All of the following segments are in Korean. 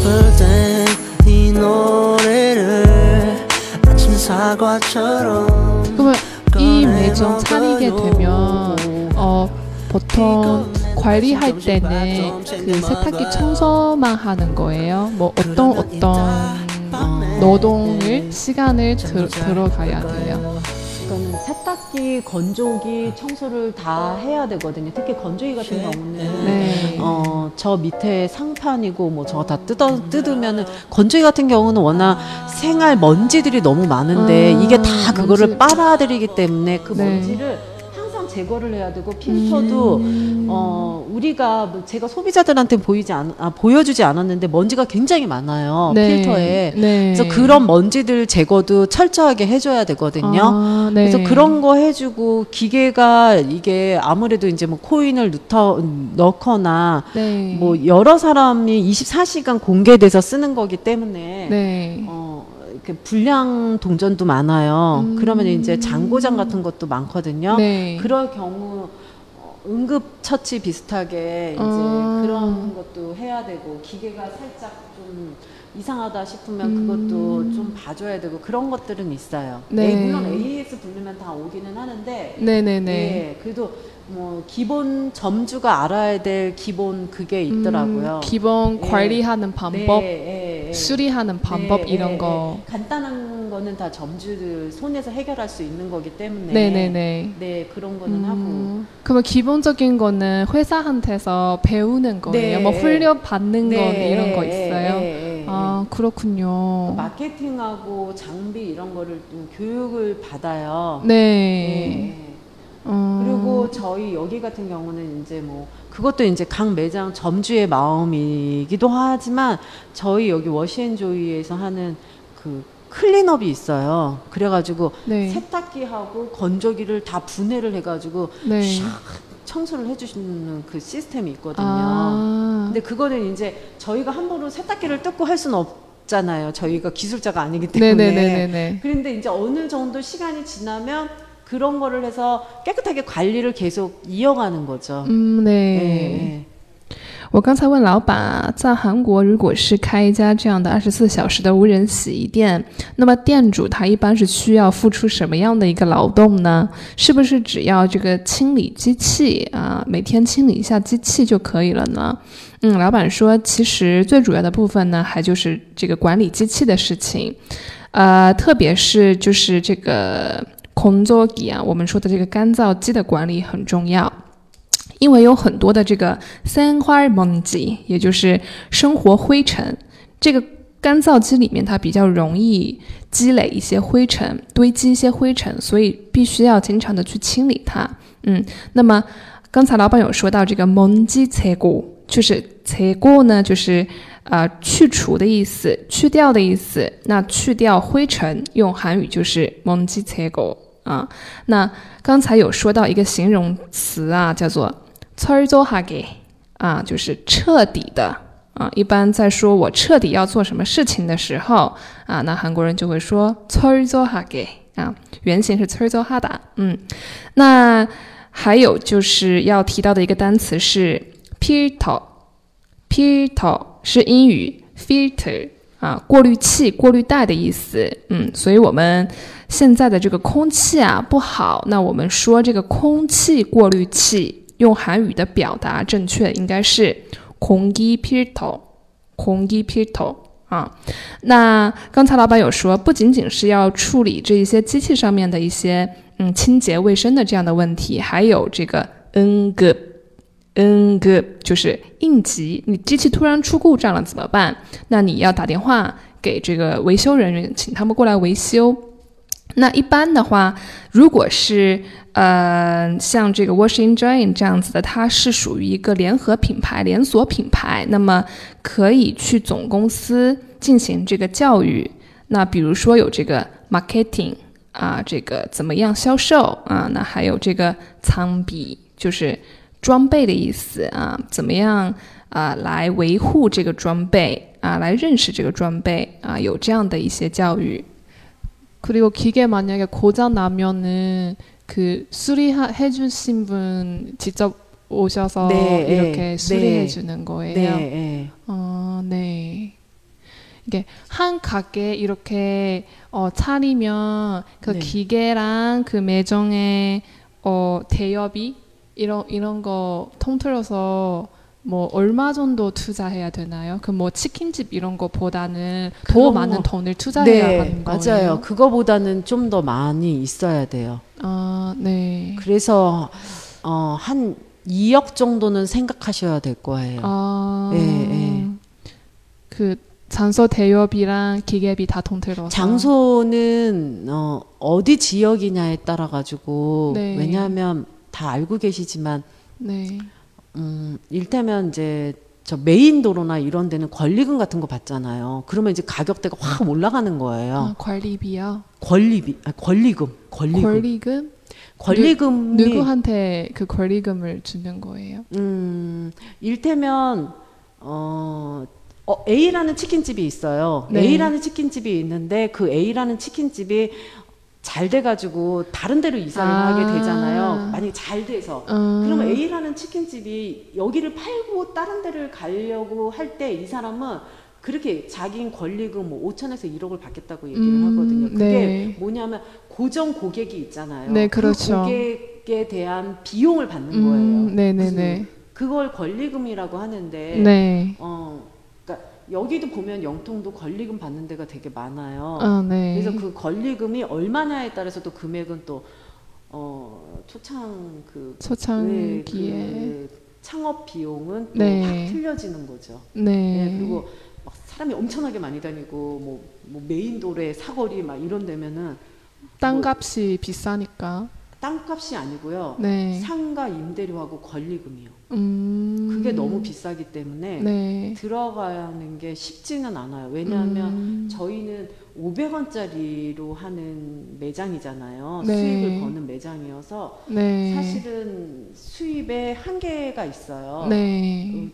슬플 땐이 노래를 아침 사과처럼 그러면 이 매점 차리게 되면 어 보통 관리할 때는 그 세탁기 청소만 하는 거예요. 뭐 어떤 어떤 노동을 시간을 들, 들어가야 돼요. 그거는 세탁기, 건조기, 청소를 다 해야 되거든요. 특히 건조기 같은 경우는 네. 어, 저 밑에 상판이고 뭐 저거 다 뜯어 뜯으면은 건조기 같은 경우는 워낙 생활 먼지들이 너무 많은데 아, 이게 다 그거를 먼지. 빨아들이기 때문에 그 네. 먼지를 제거를 해야 되고 필터도 음. 어 우리가 뭐 제가 소비자들한테 보이지 않 아, 보여주지 않았는데 먼지가 굉장히 많아요 네. 필터에 네. 그래서 그런 먼지들 제거도 철저하게 해줘야 되거든요. 아, 네. 그래서 그런 거 해주고 기계가 이게 아무래도 이제 뭐 코인을 넣더, 넣거나 네. 뭐 여러 사람이 24시간 공개돼서 쓰는 거기 때문에 네. 어, 이렇게 불량 동전도 많아요. 음. 그러면 이제 잔고장 같은 것도 많거든요. 네. 그럴 경우 어, 응급 처치 비슷하게 이제 아. 그런 것도 해야 되고 기계가 살짝 좀 이상하다 싶으면 음. 그것도 좀 봐줘야 되고 그런 것들은 있어요. 네. 네, 물론 AS 부르면 다 오기는 하는데 네네네. 예, 그래도 뭐 기본 점주가 알아야 될 기본 그게 있더라고요. 음, 기본 예. 관리하는 방법, 네, 예, 예. 수리하는 방법 네, 이런 예, 거. 예. 간단한 거는 다 점주들 손에서 해결할 수 있는 거기 때문에 네네네. 네 그런 거는 하고 음, 그러면 기본적인 거는 회사한테서 배우는 거예요. 네. 뭐 훈련 받는 거 네, 이런 거 예, 있어요. 예, 예, 아 그렇군요. 마케팅하고 장비 이런 거를 좀 교육을 받아요. 네. 예. 음, 그리고 저희 여기 같은 경우는 이제 뭐 그것도 이제 각 매장 점주의 마음이기도 하지만 저희 여기 워시앤조이에서 하는 그 클린업이 있어요. 그래가지고 네. 세탁기하고 건조기를 다 분해를 해가지고 네. 샥 청소를 해주시는 그 시스템이 있거든요. 아. 근데 그거는 이제 저희가 함부로 세탁기를 뜯고 할 수는 없 잖아요. 저희가 기술자가 아니기 때문에. 네네네네네. 그런데 이제 어느 정도 시간이 지나면 그런 거를 해서 깨끗하게 관리를 계속 이어가는 거죠. 음, 예, 네. 哎我刚才问老板啊，在韩国如果是开一家这样的二十四小时的无人洗衣店，那么店主他一般是需要付出什么样的一个劳动呢？是不是只要这个清理机器啊，每天清理一下机器就可以了呢？嗯，老板说，其实最主要的部分呢，还就是这个管理机器的事情，呃，特别是就是这个 空座机啊，我们说的这个干燥机的管理很重要。因为有很多的这个三花먼지，也就是生活灰尘，这个干燥机里面它比较容易积累一些灰尘，堆积一些灰尘，所以必须要经常的去清理它。嗯，那么刚才老板有说到这个먼지제거，就是제거呢，就是呃去除的意思，去掉的意思。那去掉灰尘，用韩语就是먼지제거 啊。那刚才有说到一个形容词啊，叫做“彻底做哈”，啊，就是彻底的啊。一般在说我彻底要做什么事情的时候啊，那韩国人就会说“彻底做哈给”啊，原型是“彻底做哈达”。嗯，那还有就是要提到的一个单词是 p i t o p i t o 是英语 “filter”。啊，过滤器、过滤带的意思。嗯，所以我们现在的这个空气啊不好，那我们说这个空气过滤器，用韩语的表达正确应该是空기피 터， 空기피 터。 啊，那刚才老板有说，不仅仅是要处理这一些机器上面的一些嗯清洁卫生的这样的问题，还有这个 n g n g 就是应急，你机器突然出故障了怎么办？那你要打电话给这个维修人员，请他们过来维修。那一般的话，如果是呃像这个 Washing Drain 这样子的，它是属于一个联合品牌、连锁品牌，那么可以去总公司进行这个教育。那比如说有这个 marketing 啊，这个怎么样销售啊？那还有这个仓比，就是装备的意思啊，怎么样啊来维护这个装备啊，来认识这个装备啊，有这样的一些教育。 그리고 기계 만약에 고장 나면은 그 수리해 주신 분 직접 오셔서 네, 이렇게 네, 수리해 네. 주는 거예요. 네, 예. 아, 네. 이게 한 가게 이렇게 어, 차리면 그 네. 기계랑 그 매정의 어, 대여비 이런 이런 거 통틀어서 뭐 얼마 정도 투자해야 되나요? 그 뭐 치킨집 이런 거보다는 더 그런 많은 거. 돈을 투자해야 네, 하는 거예요. 맞아요. 그거보다는 좀 더 많이 있어야 돼요. 아, 네. 그래서 어, 한 2억 정도는 생각하셔야 될 거예요. 아, 예, 예. 그 장소 대여비랑 기계비 다 통틀어서 장소는 어, 어디 지역이냐에 따라 가지고 네. 왜냐하면 다 알고 계시지만 네. 음, 일테면 이제 저 메인 도로나 이런 데는 권리금 같은 거 받잖아요. 그러면 이제 가격대가 확 올라가는 거예요. 아, 관리비요. 권리비, 아, 권리금, 권리금, 권리금? 권리금이 누구한테 그 권리금을 주는 거예요? 음, 일테면 어, 어, A라는 치킨집이 있어요. 네. A라는 치킨집이 있는데 그 A라는 치킨집이 잘 돼가지고 다른 데로 이사를 아. 하게 되잖아요. 만약에 잘 돼서. 음, 그러면 A라는 치킨집이 여기를 팔고 다른 데를 가려고 할 때 이 사람은 그렇게 자기 권리금 뭐 5천에서 1억을 받겠다고 얘기를 음, 하거든요. 그게 네. 뭐냐면 고정 고객이 있잖아요. 네, 그렇죠. 그 고객에 대한 비용을 받는 음, 거예요. 네네네. 그걸 권리금이라고 하는데 네. 어 여기도 보면 영통도 권리금 받는 데가 되게 많아요. 아, 네. 그래서 그 권리금이 얼마냐에 따라서 또 금액은 또 어, 초창 그 네, 초창기에. 그 창업 비용은 또 네. 확 틀려지는 거죠. 네. 네, 그리고 막 사람이 엄청나게 많이 다니고 뭐, 뭐 메인 도로에 사거리 막 이런 데면은 땅값이 비싸니까. 땅값이 아니고요. 네. 상가 임대료하고 권리금이요. 음. 그게 너무 비싸기 때문에 네. 들어가는 게 쉽지는 않아요. 왜냐하면 음. 저희는 500원짜리로 하는 매장이잖아요. 네. 수익을 버는 매장이어서 네. 사실은 수입에 한계가 있어요. 네. 음,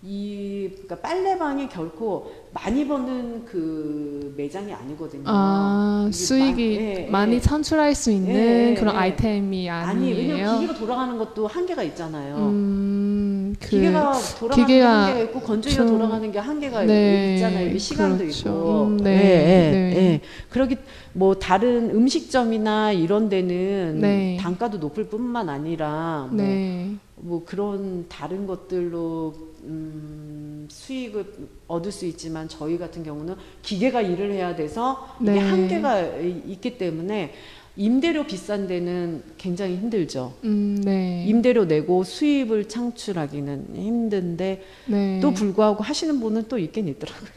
이 그러니까 빨래방이 결코 많이 버는 그 매장이 아니거든요. 아, 수익이 마- 예, 많이 예. 창출할 수 있는 예, 그런 예. 아이템이 아니 왜냐면 아니에요. 기계가 돌아가는 것도 한계가 있잖아요. 음, 그 기계가 돌아가는 기계가 게 한계가 있고 건조기가 좀- 돌아가는 게 한계가 네, 있잖아요. 시간도 그렇죠. 있고. 음, 네, 예, 예, 네. 예. 그러기 뭐 다른 음식점이나 이런 데는 네. 단가도 높을 뿐만 아니라 뭐, 네. 뭐 그런 다른 것들로 음, 수익을 얻을 수 있지만 저희 같은 경우는 기계가 일을 해야 돼서 이게 네. 한계가 있기 때문에 임대료 비싼 데는 굉장히 힘들죠. 음, 네. 임대료 내고 수입을 창출하기는 힘든데 네. 또 불구하고 하시는 분은 또 있긴 있더라고요.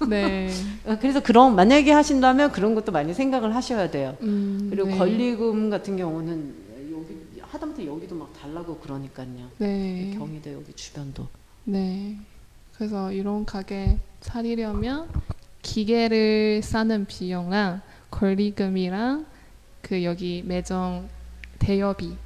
네. 어, 그래서 그런 만약에 하신다면 그런 것도 많이 생각을 하셔야 돼요. 음, 그리고 네. 권리금 같은 경우는 여기 하다못해 여기도 막 달라고 그러니까요. 네. 경희대 여기 주변도. 네. 그래서 이런 가게 차리려면 기계를 싸는 비용랑 권리금이랑 그 여기 매점 대여비,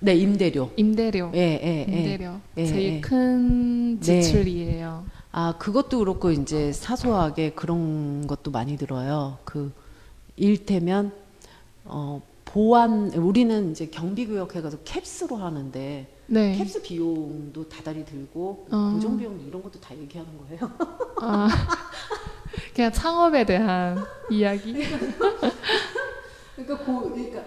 네 임대료. 임대료, 예, 예, 예. 임대료 예, 제일 예. 큰 네. 지출이에요. 아 그것도 그렇고 이제 사소하게 그런 것도 많이 들어요. 그 일테면 어 보안 우리는 이제 경비 구역 해가지고 캡스로 하는데 네. 캡스 비용도 다달이 들고 어. 고정 비용도 이런 것도 다 얘기하는 거예요. 아, 그냥 창업에 대한 이야기. 그러니까 고, 그러니까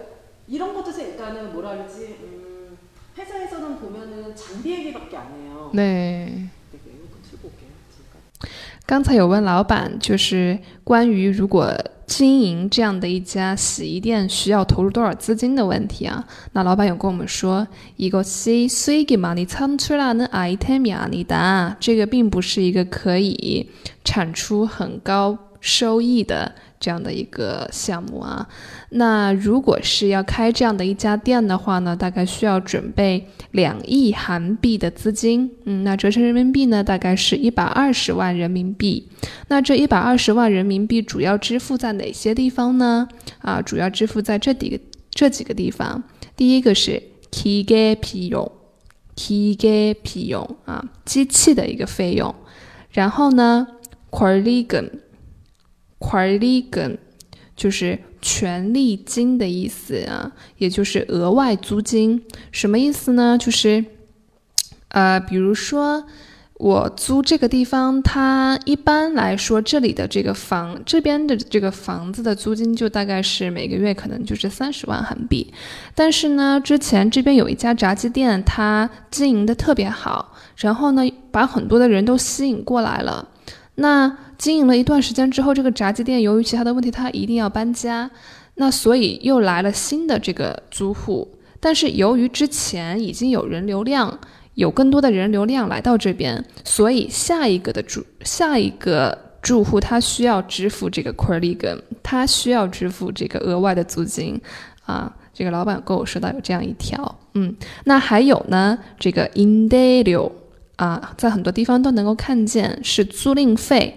이런 것도 세- 그러니까는 뭐라 그러지 음, 회사에서는 보면은 장비 얘기밖에 안 해요. 네. 刚才有问老板，就是关于如果经营这样的一家洗衣店需要投入多少资金的问题啊？那老板有跟我们说，一个洗水给嘛，你产出来的 item 呀，你答这个并不是一个可以产出很高收益的。这样的一个项目啊。那如果是要开这样的一家店的话呢大概需要准备两亿韩币的资金嗯那折成人民币呢大概是一百二十万人民币。那这一百二十万人民币主要支付在哪些地方呢？啊主要支付在这几个这几个地方。第一个是 tiger pio tiger 啊机器的一个费用。然后呢 corlegan 금就是权利金的意思啊，也就是额外租金。什么意思呢？就是呃，比如说我租这个地方，它一般来说这里的这个房这边的这个房子的租金就大概是每个月可能就是三十万韩币。但是呢，之前这边有一家炸鸡店，它经营的特别好，然后呢，把很多的人都吸引过来了。那经营了一段时间之后，这个炸鸡店由于其他的问题，它一定要搬家，那所以又来了新的这个租户。但是由于之前已经有人流量。有更多的人流量来到这边，所以下一个的住下一个住户他需要支付这个 q u a l i g 他需要支付这个额外的租金啊。这个老板跟我说到有这样一条，嗯，那还有呢，这个 in daily 啊，在很多地方都能够看见是租赁费、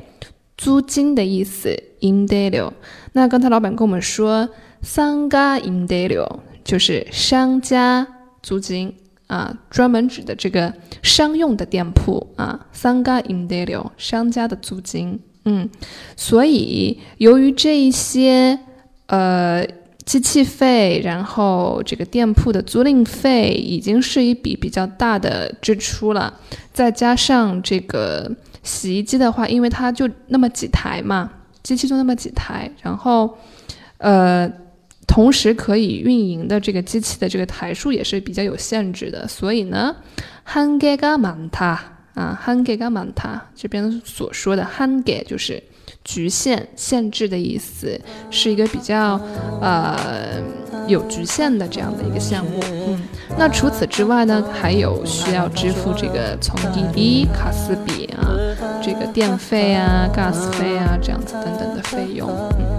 租金的意思 in daily。那刚才老板跟我们说三家 in daily 就是商家租金。啊，专门指的这个商用的店铺啊，三家 in d a l i 商家的租金，嗯，所以由于这一些呃机器费，然后这个店铺的租赁费已经是一笔比较大的支出了，再加上这个洗衣机的话，因为它就那么几台嘛，机器就那么几台，然后呃。同时可以运营的这个机器的这个台数也是比较有限制的，所以呢，한개가많다啊，한개가많다这边所说的한개就是局限、限制的意思，是一个比较呃有局限的这样的一个项目。嗯，那除此之外呢，还有需要支付这个从滴滴、卡斯比啊， 这个电费啊、gas 费啊这样子等等的费用。嗯。